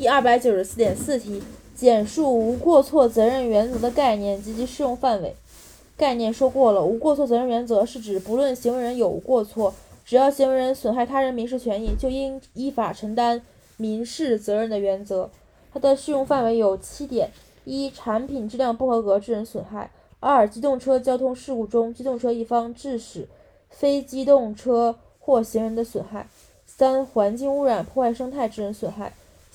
第二百九十四点四题，简述无过错责任原则的概念及其适用范围。概念说过了，无过错责任原则是指不论行为人有无过错，只要行为人损害他人民事权益，就应依法承担民事责任的原则。它的适用范围有七点：一、产品质量不合格致人损害；二、机动车交通事故中机动车一方致使非机动车或行人的损害；三、环境污染破坏生态致人损害；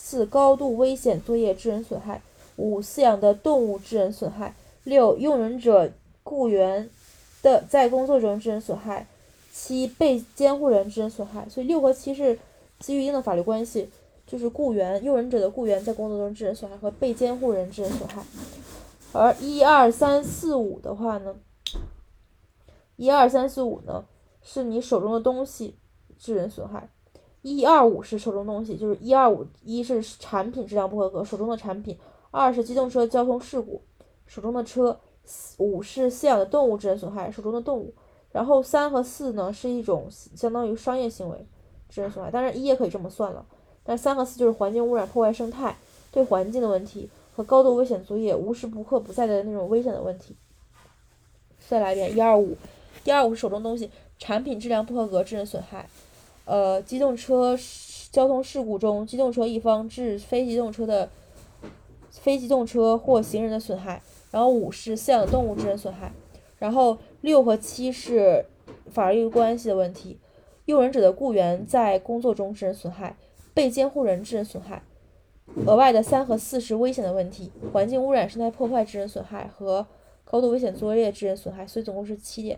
四、高度危险作业致人损害；五、饲养的动物致人损害；六、用人者雇员的在工作中致人损害；七、被监护人致人损害。所以六和七是基于一定的法律关系。就是雇员、用人者的雇员在工作中致人损害和被监护人致人损害，而一二三四五的话呢，一二三四五呢是你手中的东西致人损害，一二五是手中东西，就是一二五一是产品质量不合格，手中的产品；二是机动车交通事故，手中的车；五是饲养的动物致人损害，手中的动物。然后三和四呢是一种相当于商业行为致人损害，当然一也可以这么算了。但三和四就是环境污染、破坏生态、对环境的问题和高度危险作业、无时不刻不在的那种危险的问题。再来一遍，一二五，第二五是手中东西，产品质量不合格致人损害。呃，机动车交通事故中，机动车一方致非机动车的非机动车或行人的损害。然后五是饲养动物致人损害。然后六和七是法律关系的问题，用人者的雇员在工作中致人损害。被监护人致人损害，额外的三和四是危险的问题，环境污染、生态破坏致人损害和高度危险作业致人损害，所以总共是七点。